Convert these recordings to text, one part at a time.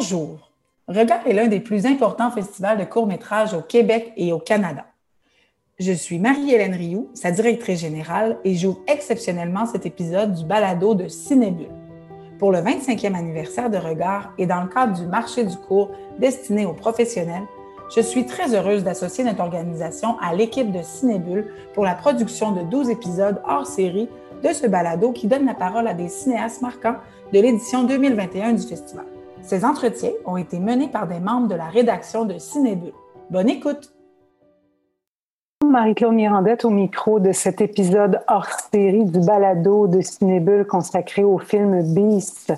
Bonjour. Regard est l'un des plus importants festivals de courts-métrages au Québec et au Canada. Je suis Marie-Hélène Rioux, sa directrice générale, et j'ouvre exceptionnellement cet épisode du balado de Cinébule. Pour le 25e anniversaire de Regard et dans le cadre du marché du cours destiné aux professionnels, je suis très heureuse d'associer notre organisation à l'équipe de Cinébule pour la production de 12 épisodes hors série de ce balado qui donne la parole à des cinéastes marquants de l'édition 2021 du festival. Ces entretiens ont été menés par des membres de la rédaction de Cinébule. Bonne écoute! Marie-Claude Mirandette au micro de cet épisode hors série du balado de Cinébule consacré au film Beast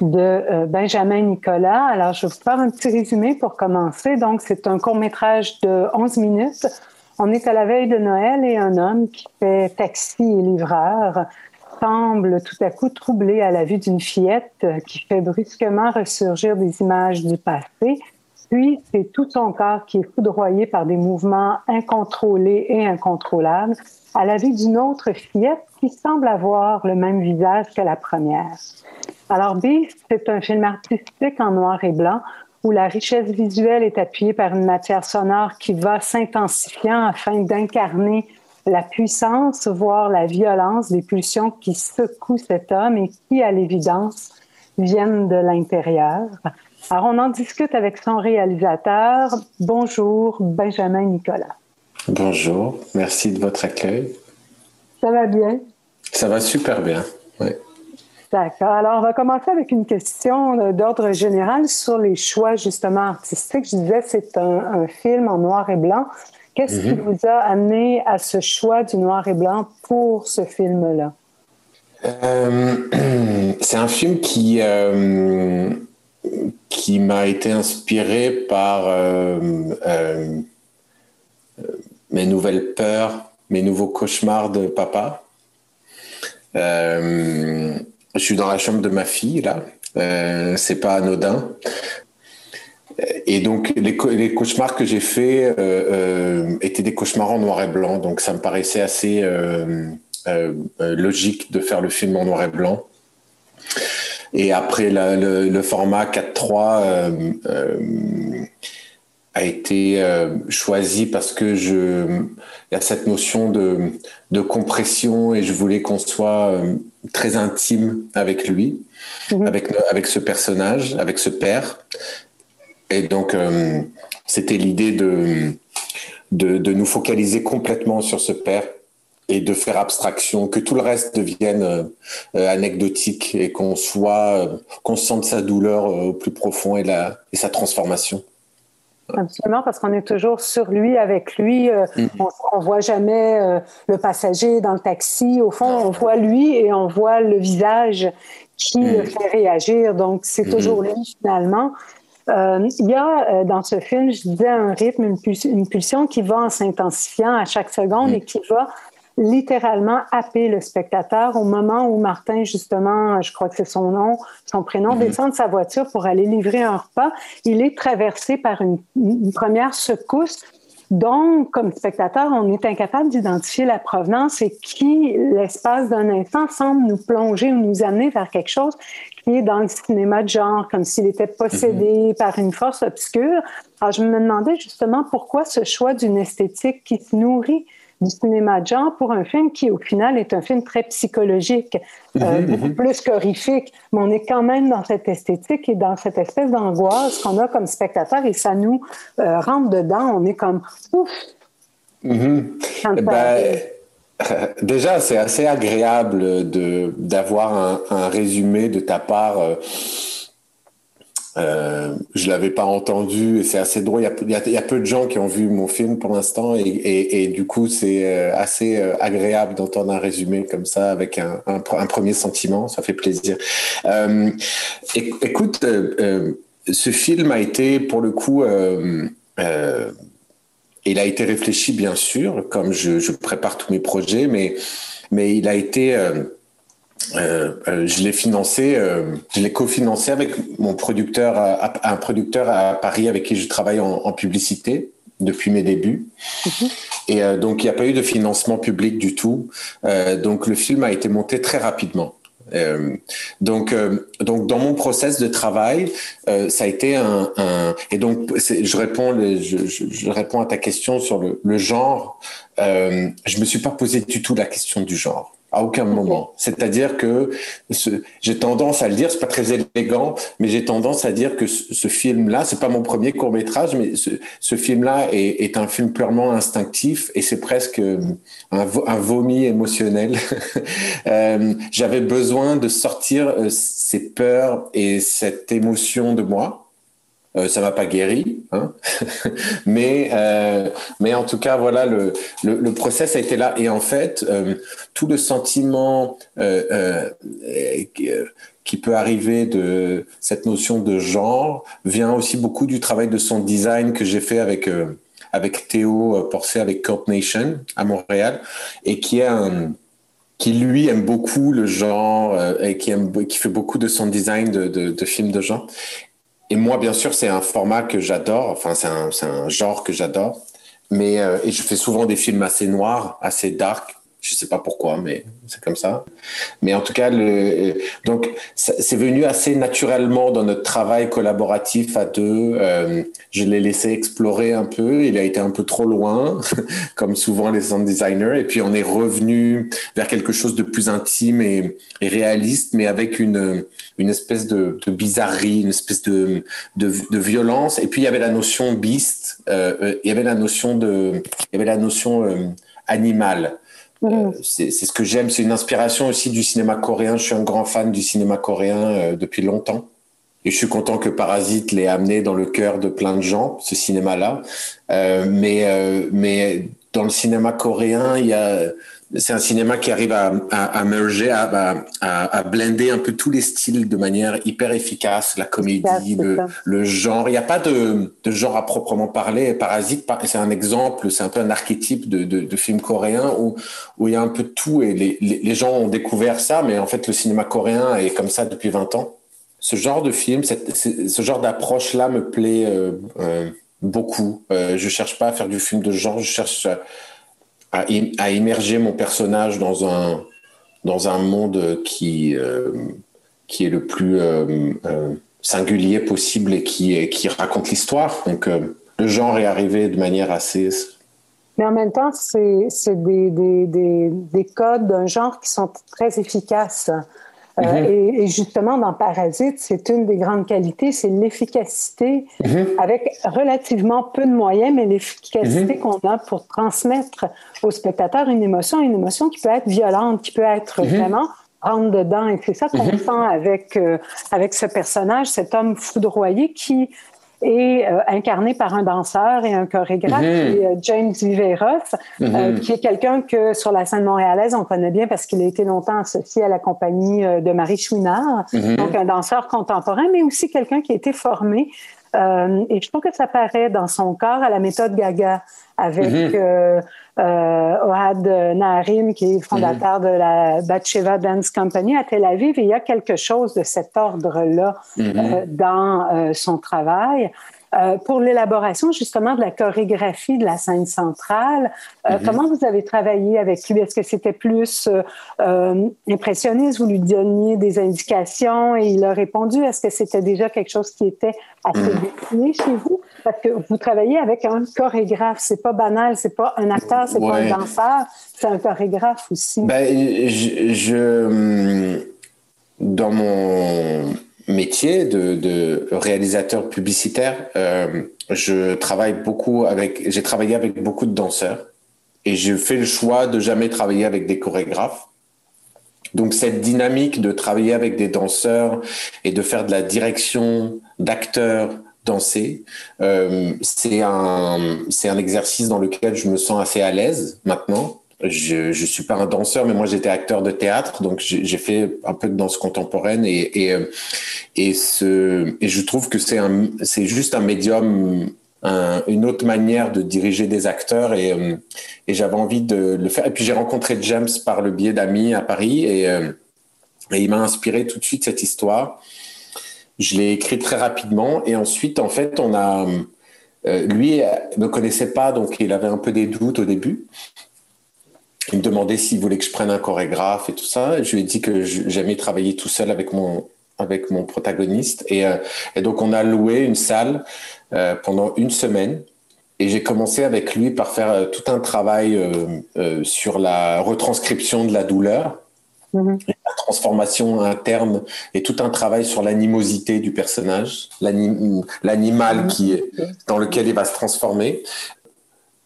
de euh, Benjamin Nicolas. Alors, je vais vous faire un petit résumé pour commencer. Donc, c'est un court métrage de 11 minutes. On est à la veille de Noël et un homme qui fait taxi et livreur semble tout à coup troublé à la vue d'une fillette qui fait brusquement ressurgir des images du passé. Puis, c'est tout son corps qui est foudroyé par des mouvements incontrôlés et incontrôlables à la vue d'une autre fillette qui semble avoir le même visage que la première. Alors, Beast, c'est un film artistique en noir et blanc où la richesse visuelle est appuyée par une matière sonore qui va s'intensifiant afin d'incarner la puissance, voire la violence des pulsions qui secouent cet homme et qui, à l'évidence, viennent de l'intérieur. Alors, on en discute avec son réalisateur. Bonjour, Benjamin Nicolas. Bonjour, merci de votre accueil. Ça va bien? Ça va super bien, oui. D'accord. Alors, on va commencer avec une question d'ordre général sur les choix, justement, artistiques. Je disais, c'est un, film en noir et blanc. Qu'est-ce qui mhm. vous a amené à ce choix du noir et blanc pour ce film-là? Euh, c'est un film qui, euh, qui m'a été inspiré par euh, mes nouvelles peurs, mes nouveaux cauchemars de papa. Euh, je suis dans la chambre de ma fille là. Euh, c'est pas anodin. Et donc les, cauchemars que j'ai faits euh, euh, étaient des cauchemars en noir et blanc, donc ça me paraissait assez euh, logique de faire le film en noir et blanc. Et après le, format 4.3 a été choisi parce que je y a cette notion de, compression et je voulais qu'on soit très intime avec lui, mhm. avec avec ce personnage, avec ce père. Et donc euh, c'était l'idée de, de, de nous focaliser complètement sur ce père et de faire abstraction, que tout le reste devienne anecdotique et qu'on soit, qu'on sente sa douleur au plus profond et, la, et sa transformation. Absolument, parce qu'on est toujours sur lui, avec lui. Euh, mm. On, ne voit jamais euh, le passager dans le taxi. Au fond, on voit lui et on voit le visage qui le mm. fait réagir. Donc, c'est toujours mm. lui finalement. Euh, il y a dans ce film, je disais, un rythme, une, pulsion qui va en s'intensifiant à chaque seconde et qui va littéralement happer le spectateur au moment où Martin, justement, je crois que c'est son nom, son prénom, mhm. descend de sa voiture pour aller livrer un repas. Il est traversé par une, première secousse donc, comme spectateur, on est incapable d'identifier la provenance et qui, l'espace d'un instant, semble nous plonger ou nous amener vers quelque chose qui est dans le cinéma de genre, comme s'il était possédé mhm. par une force obscure. Alors, je me demandais justement pourquoi ce choix d'une esthétique qui se nourrit du cinéma de genre pour un film qui, au final, est un film très psychologique, euh, mhm, beaucoup mhm. plus qu'horrifique. Mais on est quand même dans cette esthétique et dans cette espèce d'angoisse qu'on a comme spectateur et ça nous euh, rentre dedans. On est comme ouf. Ben, déjà, c'est assez agréable d'avoir un, un, résumé de ta part. Euh, je l'avais pas entendu c'est assez drôle. Il y, a, peu de gens qui ont vu mon film pour l'instant et, du coup c'est euh, assez euh, agréable d'entendre un résumé comme ça avec un, premier sentiment. Ça fait plaisir. Euh, écoute, ce film a été pour le coup, il a été réfléchi bien sûr, comme je, prépare tous mes projets, mais il a été euh, euh, je l'ai financé, euh, je l'ai cofinancé avec mon producteur, un producteur à Paris avec qui je travaille en, publicité depuis mes débuts. Mhm. Et donc, il n'y a pas eu de financement public du tout. donc, le film a été monté très rapidement. donc, donc dans mon process de travail, ça a été un, et donc je réponds, je, je, réponds à ta question sur le, le genre. je me suis pas posé du tout la question du genre à aucun moment. C'est-à-dire que j'ai tendance à le dire, c'est pas très élégant, mais j'ai tendance à dire que ce, film-là, c'est pas mon premier court métrage, mais ce, film-là est, un film purement instinctif et c'est presque un, vomi émotionnel. Euh, j'avais besoin de sortir euh, ces peurs et cette émotion de moi euh, ça m'a pas guéri, hein. Mais euh, mais en tout cas voilà le, le, process a été là. Et en fait euh, tout le sentiment euh, qui peut arriver de cette notion de genre vient aussi beaucoup du travail de son design que j'ai fait avec avec Théo Porcé avec Cult Nation à Montréal et qui est un qui lui aime beaucoup le genre et qui aime qui fait beaucoup de son design de, de, de films de genre et moi, bien sûr, c'est un format que j'adore. Enfin, c'est un, genre que j'adore. Mais euh, et je fais souvent des films assez noirs, assez dark. Je sais pas pourquoi, mais c'est comme ça. Mais en tout cas, le, donc c'est venu assez naturellement dans notre travail collaboratif à deux. Euh, je l'ai laissé explorer un peu. Il a été un peu trop loin, comme souvent les sound designers. Et puis on est revenu vers quelque chose de plus intime et, réaliste, mais avec une une espèce de, bizarrerie, une espèce de, de, de, violence. Et puis il y avait la notion beast. Euh, il y avait la notion de, il y avait la notion euh, animale. Euh, c'est ce que j'aime. C'est une inspiration aussi du cinéma coréen. Je suis un grand fan du cinéma coréen euh, depuis longtemps. Et je suis content que Parasite l'ait amené dans le cœur de plein de gens, ce cinéma-là. Euh, mais, euh, mais dans le cinéma coréen, il y a, c'est un cinéma qui arrive à, à, à merger, à, blender un peu tous les styles de manière hyper efficace, la comédie, le, le, genre. Il n'y a pas de, de, genre à proprement parler. Parasite, c'est un exemple, c'est un peu un archétype de, de, de, film coréen où, où il y a un peu de tout et les, les, les, gens ont découvert ça, mais en fait, le cinéma coréen est comme ça depuis 20 ans. Ce genre de film, cette, ce genre d'approche-là me plaît euh, euh, beaucoup. Euh, je cherche pas à faire du film de genre, je cherche à, à, immerger mon personnage dans un, dans un monde qui, euh, qui est le plus euh, euh, singulier possible et qui, qui raconte l'histoire. Donc, le genre est arrivé de manière assez. Mais en même temps, c'est des, des, des, des codes d'un genre qui sont très efficaces. Euh, mm-hmm. et, et, justement, dans Parasite, c'est une des grandes qualités, c'est l'efficacité mm-hmm. avec relativement peu de moyens, mais l'efficacité mm-hmm. qu'on a pour transmettre au spectateur une émotion, une émotion qui peut être violente, qui peut être vraiment rentre dedans. Et c'est ça qu'on sent avec, euh, avec ce personnage, cet homme foudroyé qui est euh, incarné par un danseur et un chorégraphe, mm -hmm. James -hmm. euh, qui est quelqu'un que sur la scène montréalaise, on connaît bien parce qu'il a été longtemps associé à la compagnie euh, de Marie Chouinard, -hmm. donc un danseur contemporain, mais aussi quelqu'un qui a été formé euh, et je trouve que ça paraît dans son corps à la méthode Gaga avec euh, euh, Ohad Naharim, qui est fondateur mm -hmm. de la Batsheva Dance Company à Tel Aviv. Et il y a quelque chose de cet ordre-là mm -hmm. dans euh, son travail. Euh, pour l'élaboration justement de la chorégraphie de la scène centrale, euh, -hmm. comment vous avez travaillé avec lui? Est-ce que c'était plus euh, impressionniste? Vous lui donniez des indications et il a répondu? Est-ce que c'était déjà quelque chose qui était assez -hmm. défini chez vous? Parce que vous travaillez avec un chorégraphe. C'est pas banal, c'est pas un acteur, c'est ouais. pas un danseur, c'est un chorégraphe aussi. Ben, je, je dans mon métier de, de réalisateur publicitaire, euh, je travaille beaucoup avec, j'ai travaillé avec beaucoup de danseurs et j'ai fait le choix de jamais travailler avec des chorégraphes. Donc cette dynamique de travailler avec des danseurs et de faire de la direction d'acteurs danser, euh, c'est un c'est un exercice dans lequel je me sens assez à l'aise maintenant je je suis pas un danseur, mais moi j'étais acteur de théâtre, donc j'ai fait un peu de danse contemporaine et et euh, et je trouve que c'est juste un médium un, une autre manière de diriger des acteurs et, euh, et j'avais envie de le faire. Et puis j'ai rencontré James par le biais d'amis à Paris et, euh, et il m'a inspiré tout de suite cette histoire. Je l'ai écrit très rapidement et ensuite en fait on a lui me connaissait pas donc il avait un peu des doutes au début il me demandait s'il voulait que je prenne un chorégraphe et tout ça. Je lui ai dit que j'aimais travailler tout seul avec mon, avec mon protagoniste. Et, euh, et donc, on a loué une salle euh, pendant une semaine. Et j'ai commencé avec lui par faire euh, tout un travail sur la retranscription de la douleur, mm-hmm. la transformation interne et tout un travail sur l'animosité du personnage, l'animal qui dans lequel il va se transformer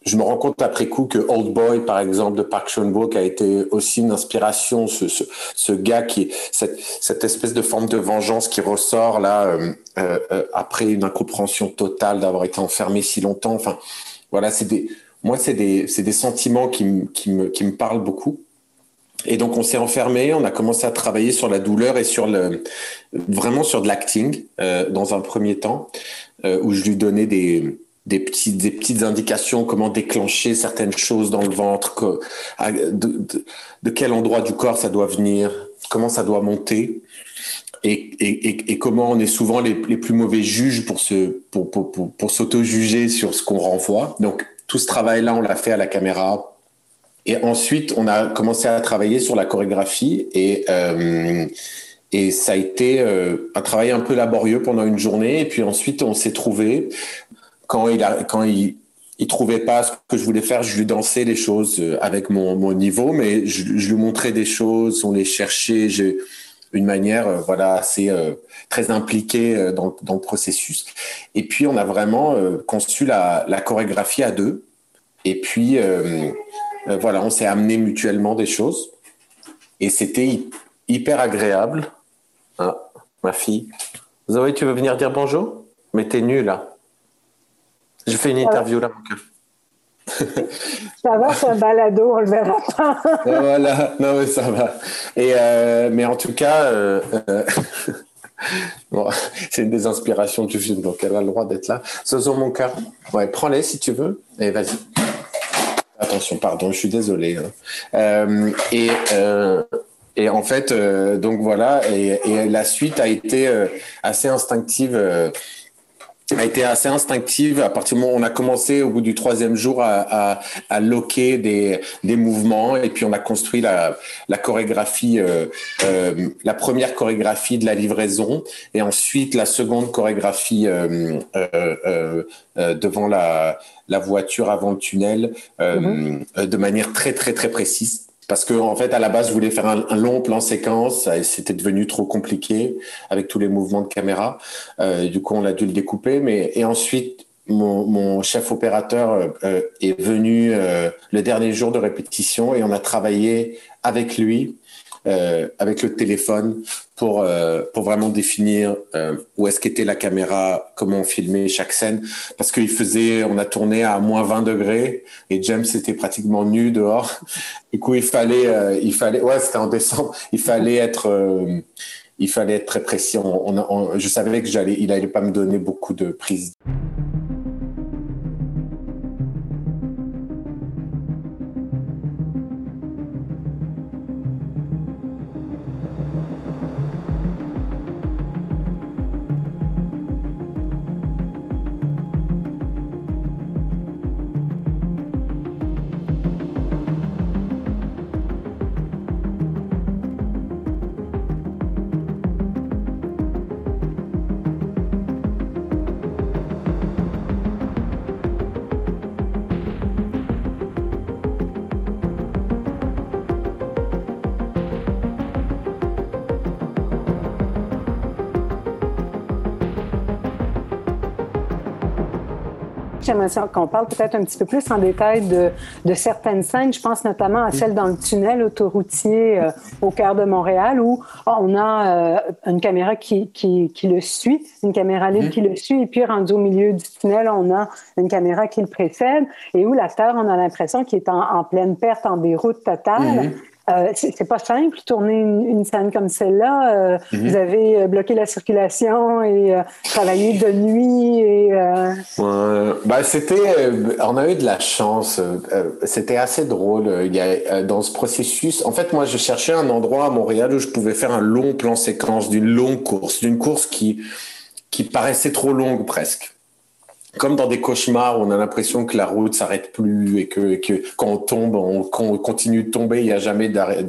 je me rends compte après coup que Old Boy, par exemple, de Park Chan-wook, a été aussi une inspiration. Ce, ce, ce gars qui, cette, cette, espèce de forme de vengeance qui ressort là euh, euh, euh après une incompréhension totale d'avoir été enfermé si longtemps. Enfin, voilà, c'est des, moi, c'est des, c'est des sentiments qui, qui, me, qui me parlent beaucoup. Et donc, on s'est enfermé, on a commencé à travailler sur la douleur et sur le, vraiment sur de l'acting euh, dans un premier temps, où je lui donnais des des petites, des petites indications, comment déclencher certaines choses dans le ventre, de, quel endroit du corps ça doit venir, comment ça doit monter. Et, comment on est souvent les, plus mauvais juges pour, se, pour, pour, s'auto-juger sur ce qu'on renvoie. Donc, tout ce travail-là, on l'a fait à la caméra. Et ensuite, on a commencé à travailler sur la chorégraphie et, euh, et ça a été euh, un travail un peu laborieux pendant une journée. Et puis ensuite, on s'est trouvé quand il a, trouvait pas ce que je voulais faire, je lui dansais les choses euh, avec mon, niveau, mais je, lui montrais des choses, on les cherchait. J'ai une manière, euh, voilà, assez euh, très impliquée dans, le processus. Et puis on a vraiment conçu la, la, chorégraphie à deux. Et puis voilà, on s'est amené mutuellement des choses. Et c'était hyper agréable. Ah, ma fille. Zoé, tu veux venir dire bonjour? Mais t'es nulle là. Je fais une interview là, Ça va, c'est un balado, on le verra pas. voilà, non mais ça va. Et euh, mais en tout cas, euh, euh, bon, c'est une des inspirations du film, donc elle a le droit d'être là. Zozo, mon cœur, ouais, prends-les si tu veux, et vas-y. Attention, pardon, je suis désolé. Hein. et et en fait, donc voilà, et, et, la suite a été assez instinctive a été assez instinctive. À partir du moment où on a commencé au bout du troisième jour à, à, à loquer des, des mouvements. Et puis on a construit la, la chorégraphie, euh, euh, la première chorégraphie de la livraison. Et ensuite la seconde chorégraphie euh, euh, euh, euh devant la, la voiture avant le tunnel mm-hmm. de manière très très très précise parce que en fait à la base je voulais faire un, long plan séquence c'était devenu trop compliqué avec tous les mouvements de caméra. Euh, du coup on a dû le découper. Mais et ensuite mon, mon chef opérateur euh, est venu euh, le dernier jour de répétition et on a travaillé avec lui avec le téléphone pour, euh, pour vraiment définir euh, où est-ce qu'était la caméra, comment on filmait chaque scène. Parce qu'il faisait, on a tourné à moins 20 degrés et James était pratiquement nu dehors. Du coup, il fallait, il fallait, ouais, c'était en décembre, il fallait être, il fallait être très précis. On, on, je savais que j'allais, il allait pas me donner beaucoup de prises. J'aimerais qu'on parle peut-être un petit peu plus en détail de, de, certaines scènes. Je pense notamment à celle dans le tunnel autoroutier euh, au cœur de Montréal où oh, on a euh, une caméra qui, qui, qui, le suit, une caméra libre qui le suit, et puis rendu au milieu du tunnel, on a une caméra qui le précède et où l'acteur, on a l'impression qu'il est en, en, pleine perte, en déroute totale. Mm-hmm. Euh, c'est pas simple tourner une, scène comme celle-là. Euh, mhm. Vous avez euh, bloqué la circulation et travaillé de nuit et. bah c'était, on a eu de la chance. c'était assez drôle. Il y a dans ce processus. En fait, moi, je cherchais un endroit à Montréal où je pouvais faire un long plan séquence d'une longue course, d'une course qui qui paraissait trop longue presque comme dans des cauchemars, on a l'impression que la route s'arrête plus et que, quand on tombe, on, continue de tomber, il n'y a jamais d'arrêt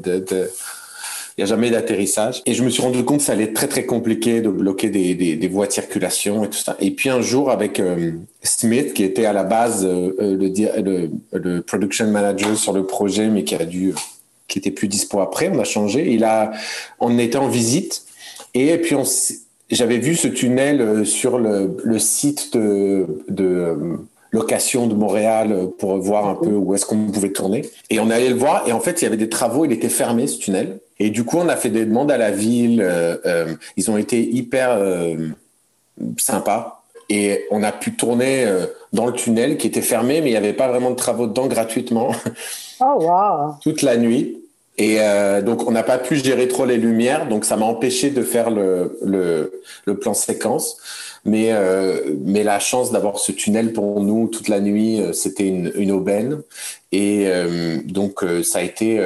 il n'y a jamais d'atterrissage. Et je me suis rendu compte que ça allait être très très compliqué de bloquer des, voies de circulation et tout ça. Et puis un jour avec euh, Smith, qui était à la base euh, le, le, production manager sur le projet, mais qui a dû, qui était plus dispo après, on a changé. Il a, on était en visite et puis on j'avais vu ce tunnel euh, sur le, le site de, de euh, location de Montréal euh, pour voir un peu où est-ce qu'on pouvait tourner. Et on allait le voir et en fait, il y avait des travaux, il était fermé ce tunnel. Et du coup, on a fait des demandes à la ville. Euh, ils ont été hyper euh, sympas. Et on a pu tourner dans le tunnel qui était fermé, mais il n'y avait pas vraiment de travaux dedans gratuitement. Oh, wow. Toute la nuit. Et euh, donc, on n'a pas pu gérer trop les lumières, donc ça m'a empêché de faire le, plan séquence. Mais, euh, mais la chance d'avoir ce tunnel pour nous toute la nuit, euh, c'était une, aubaine. Et donc, ça a été,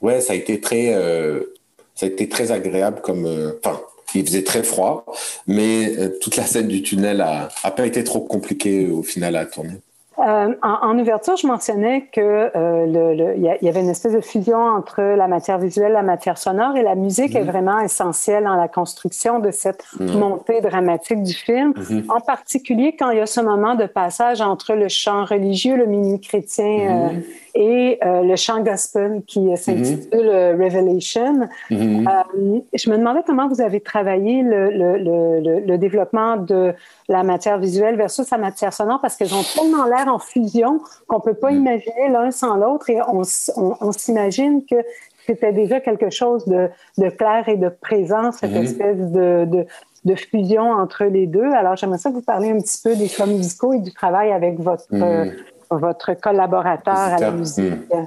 ouais, ça a été très agréable comme, enfin, il faisait très froid, mais toute la scène du tunnel a, a pas été trop compliquée au final à tourner. Euh, en, ouverture, je mentionnais que euh, il y, avait une espèce de fusion entre la matière visuelle, la matière sonore, et la musique est mhm. vraiment essentielle dans la construction de cette mhm. montée dramatique du film. Mhm. En particulier quand il y a ce moment de passage entre le chant religieux, le minuit chrétien. Euh, et euh, le chant gospel qui s'intitule mhm. Revelation. Mhm. Euh, je me demandais comment vous avez travaillé le, le, le, développement de la matière visuelle versus la matière sonore parce qu'elles ont tellement l'air en fusion qu'on peut pas mhm. imaginer l'un sans l'autre et on, on, s'imagine que c'était déjà quelque chose de, de, clair et de présent, cette espèce de, de, de, fusion entre les deux. Alors, j'aimerais ça vous parler un petit peu des choix musicaux et du travail avec votre, votre collaborateur à la musique? Hmm.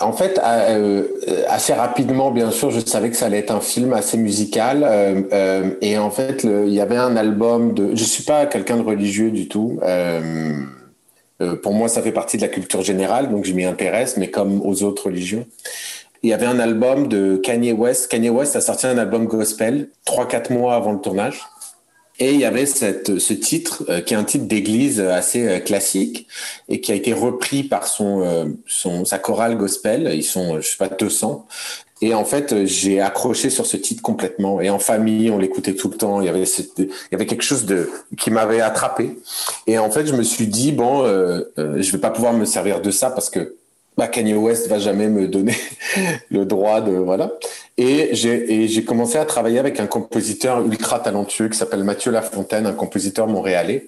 En fait, euh, assez rapidement, bien sûr, je savais que ça allait être un film assez musical. Euh, euh, et en fait, il y avait un album de. Je suis pas quelqu'un de religieux du tout. pour moi, ça fait partie de la culture générale, donc je m'y intéresse, mais comme aux autres religions. Il y avait un album de Kanye West. Kanye West a sorti un album gospel trois quatre mois avant le tournage. Et il y avait ce titre euh, qui est un titre d'église assez euh, classique et qui a été repris par son, euh, son sa chorale gospel. Ils sont, je sais pas, 200. Et en fait, j'ai accroché sur ce titre complètement. Et en famille, on l'écoutait tout le temps. Il y avait, il y avait quelque chose de qui m'avait attrapé. Et en fait, je me suis dit bon, je vais pas pouvoir me servir de ça parce que bah, Kanye West va jamais me donner le droit de voilà. Et j'ai commencé à travailler avec un compositeur ultra talentueux qui s'appelle Mathieu Lafontaine, un compositeur montréalais,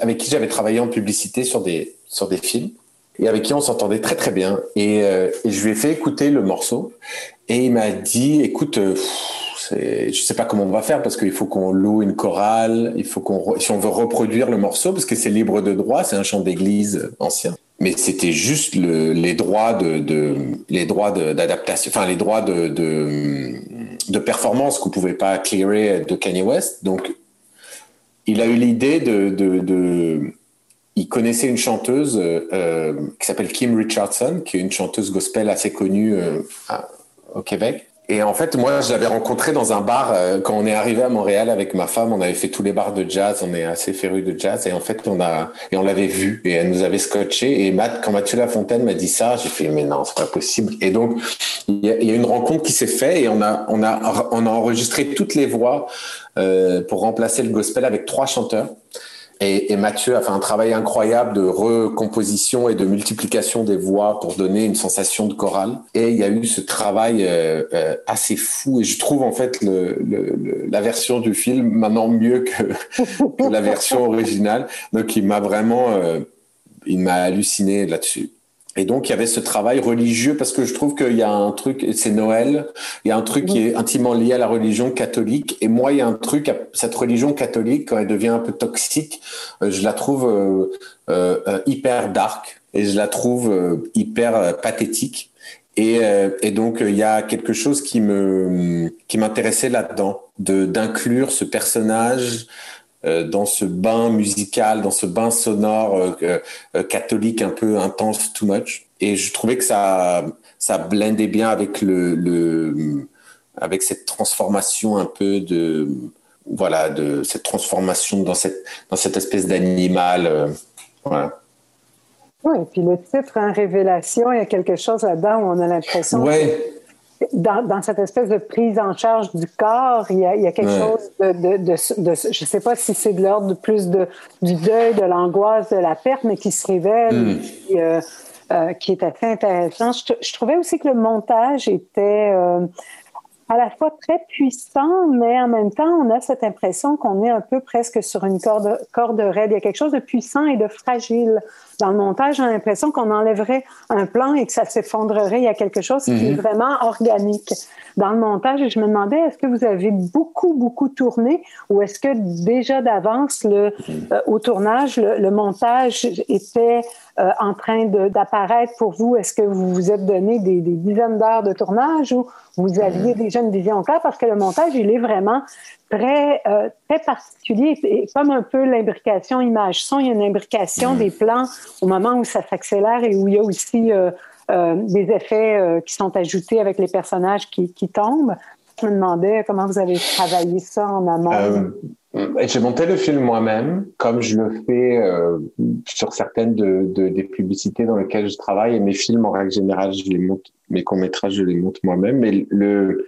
avec qui j'avais travaillé en publicité sur des sur des films et avec qui on s'entendait très très bien. Et, euh, je lui ai fait écouter le morceau et il m'a dit, écoute. Euh, je sais pas comment on va faire parce qu'il faut qu'on loue une chorale, il faut qu'on si on veut reproduire le morceau parce que c'est libre de droit, c'est un chant d'église ancien mais c'était juste le, les droits de, les droits d'adaptation, enfin les droits de, de, performance qu'on pouvait pas clearer de Kanye West. Donc, il a eu l'idée de, il connaissait une chanteuse euh, qui s'appelle Kim Richardson, qui est une chanteuse gospel assez connue euh, au Québec. Et en fait, moi, je l'avais rencontré dans un bar euh, quand on est arrivé à Montréal avec ma femme. On avait fait tous les bars de jazz. On est assez férus de jazz. Et en fait, on a et on l'avait vu et elle nous avait scotché. Et Matt, quand Mathieu Lafontaine m'a dit ça, j'ai fait mais non, c'est pas possible. Et donc, il y, y a une rencontre qui s'est faite et on a on a on a enregistré toutes les voix euh, pour remplacer le gospel avec trois chanteurs. Et, et, Mathieu a fait un travail incroyable de recomposition et de multiplication des voix pour donner une sensation de chorale. Et il y a eu ce travail euh, euh, assez fou. Et je trouve en fait le, le, la version du film maintenant mieux que, que la version originale. Donc il m'a vraiment, euh, il m'a halluciné là-dessus. Et donc, il y avait ce travail religieux parce que je trouve qu'il y a un truc, c'est Noël, il y a un truc qui est intimement lié à la religion catholique. Et moi, il y a un truc, cette religion catholique, quand elle devient un peu toxique, euh, je la trouve euh, euh, hyper dark et je la trouve hyper pathétique. Et, et, donc il y a quelque chose qui me qui m'intéressait là-dedans, de d'inclure ce personnage euh, dans ce bain musical, dans ce bain sonore euh, euh, catholique un peu intense, too much. Et je trouvais que ça, ça blendait bien avec le, le avec cette transformation un peu de voilà, de cette transformation dans cette, dans cette espèce d'animal. voilà. Oui, et puis le titre, hein, Révélation, il y a quelque chose là-dedans où on a l'impression. Ouais. Dans, cette espèce de prise en charge du corps, il y a, quelque chose de, de, je ne sais pas si c'est de l'ordre plus de, du deuil, de l'angoisse, de la perte, mais qui se révèle, hmm. euh, euh, qui, est assez intéressant. Je, trouvais aussi que le montage était euh, à la fois très puissant, mais en même temps, on a cette impression qu'on est un peu presque sur une corde, corde raide. Il y a quelque chose de puissant et de fragile. Dans le montage, j'ai l'impression qu'on enlèverait un plan et que ça s'effondrerait. Il y a quelque chose qui est mhm. vraiment organique. Dans le montage, je me demandais, est-ce que vous avez beaucoup, beaucoup tourné ou est-ce que déjà d'avance, le, euh, au tournage, le, montage était euh, en train d'apparaître pour vous? Est-ce que vous vous êtes donné des, des dizaines d'heures de tournage ou vous aviez déjà une vision claire? Parce que le montage, il est vraiment très, euh, très particulier. Et comme un peu l'imbrication image-son, il y a une imbrication des plans au moment où ça s'accélère et où il y a aussi euh, euh, des effets qui sont ajoutés avec les personnages qui, qui, tombent. Je me demandais comment vous avez travaillé ça en amont. J'ai monté le film moi-même, comme je le fais sur certaines de, de, des publicités dans lesquelles je travaille. Et mes films, en règle générale, je les monte, mes courts-métrages, je les monte moi-même. Mais le,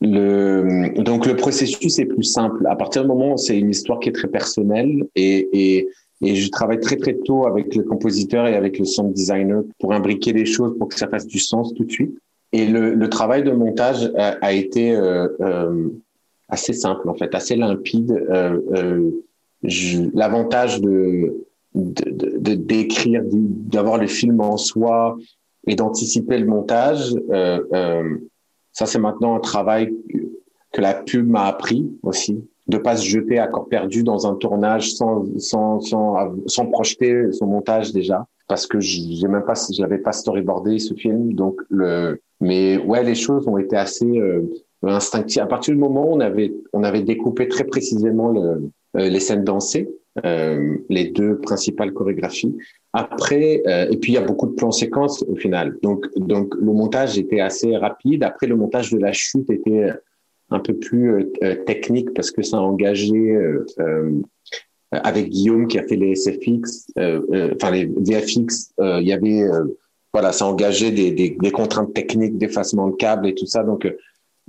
le, donc le processus est plus simple. À partir du moment où c'est une histoire qui est très personnelle et, et, et je travaille très très tôt avec le compositeur et avec le sound designer pour imbriquer les choses pour que ça fasse du sens tout de suite. Et le, le travail de montage a, été euh, euh, assez simple en fait, assez limpide. Euh, euh L'avantage de de d'écrire, d'avoir le film en soi et d'anticiper le montage. Ça, c'est maintenant un travail que la pub m'a appris aussi, de pas se jeter à corps perdu dans un tournage sans sans sans, sans projeter son montage déjà, parce que j'ai même pas, j'avais pas storyboardé ce film, donc le. Mais ouais, les choses ont été assez euh, instinctives. À partir du moment où on avait on avait découpé très précisément euh, les scènes dansées, euh, les deux principales chorégraphies. Après, euh, et puis il y a beaucoup de plans séquences au final. Donc, donc le montage était assez rapide. Après, le montage de la chute était un peu plus euh, technique parce que ça a engagé avec Guillaume qui a fait les SFX, enfin les VFX. il y avait voilà, ça engageait des, des, des contraintes techniques, d'effacement de câbles et tout ça. Donc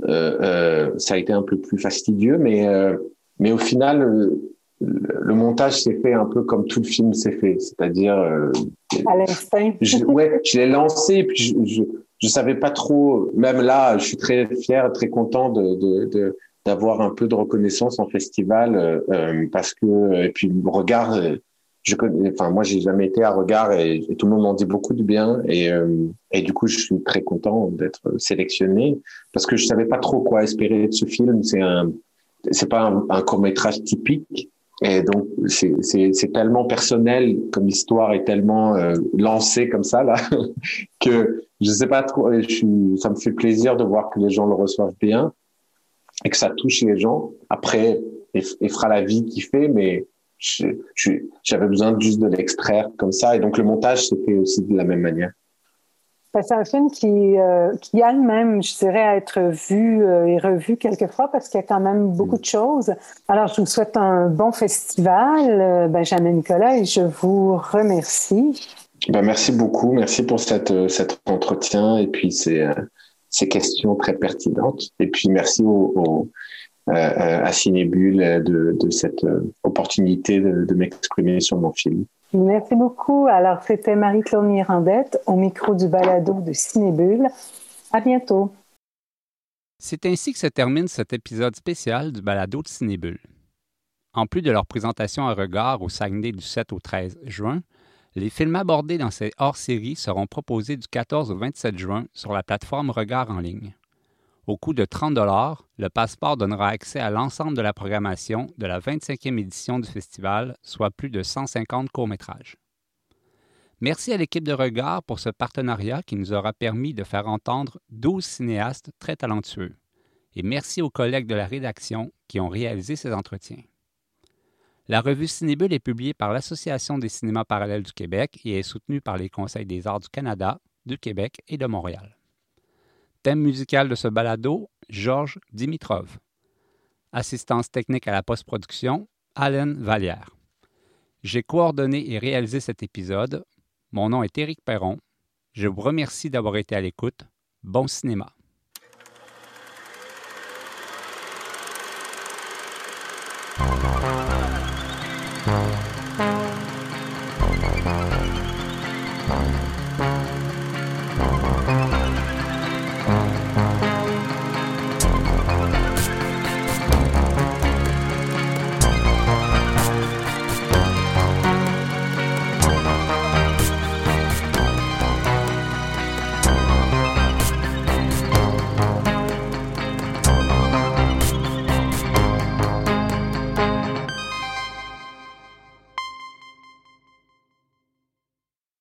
ça a été un peu plus fastidieux, mais mais au final le montage s'est fait un peu comme tout le film s'est fait, c'est-à-dire euh, à l'instinct. ouais, je l'ai lancé et puis je, je, je savais pas trop. Même là, je suis très fier, très content de, de, de d'avoir un peu de reconnaissance en festival euh, euh parce que et puis regard, euh, je connais, enfin moi j'ai jamais été à regard et, tout le monde m'en dit beaucoup de bien et et du coup je suis très content d'être sélectionné parce que je savais pas trop quoi espérer de ce film. C'est un c'est pas un, un court métrage typique et donc, c'est tellement personnel comme histoire est tellement euh, lancée comme ça, là, que je sais pas trop, je ça me fait plaisir de voir que les gens le reçoivent bien et que ça touche les gens. Après, il, fera la vie qu'il fait, mais j'avais besoin juste de l'extraire comme ça. Et donc, le montage s'est fait aussi de la même manière. Ben, c'est un film qui, euh, qui a même, je dirais, à être vu euh, et revu quelquefois parce qu'il y a quand même beaucoup de choses. Alors, je vous souhaite un bon festival, euh, Benjamin Nicolas, et je vous remercie. Ben, merci beaucoup. Merci pour cette, cet entretien et puis ces, ces questions très pertinentes. Et puis, merci à Cinébule de, cette opportunité de m'exprimer sur mon film. Merci beaucoup. Alors, c'était Marie-Claude Mirandette au micro du balado de Cinébule. À bientôt. C'est ainsi que se termine cet épisode spécial du balado de Cinébule. En plus de leur présentation à regard au Saguenay du 7 au 13 juin, les films abordés dans ces hors-séries seront proposés du 14 au 27 juin sur la plateforme Regard en ligne. Au coût de 30 le passeport donnera accès à l'ensemble de la programmation de la 25e édition du festival, soit plus de 150 courts-métrages. Merci à l'équipe de Regard pour ce partenariat qui nous aura permis de faire entendre 12 cinéastes très talentueux. Et merci aux collègues de la rédaction qui ont réalisé ces entretiens. La revue Cinébule est publiée par l'Association des cinémas parallèles du Québec et est soutenue par les Conseils des arts du Canada, du Québec et de Montréal. Thème musical de ce balado, Georges Dimitrov. Assistance technique à la post-production, Allen Vallière. J'ai coordonné et réalisé cet épisode. Mon nom est Éric Perron. Je vous remercie d'avoir été à l'écoute. Bon cinéma.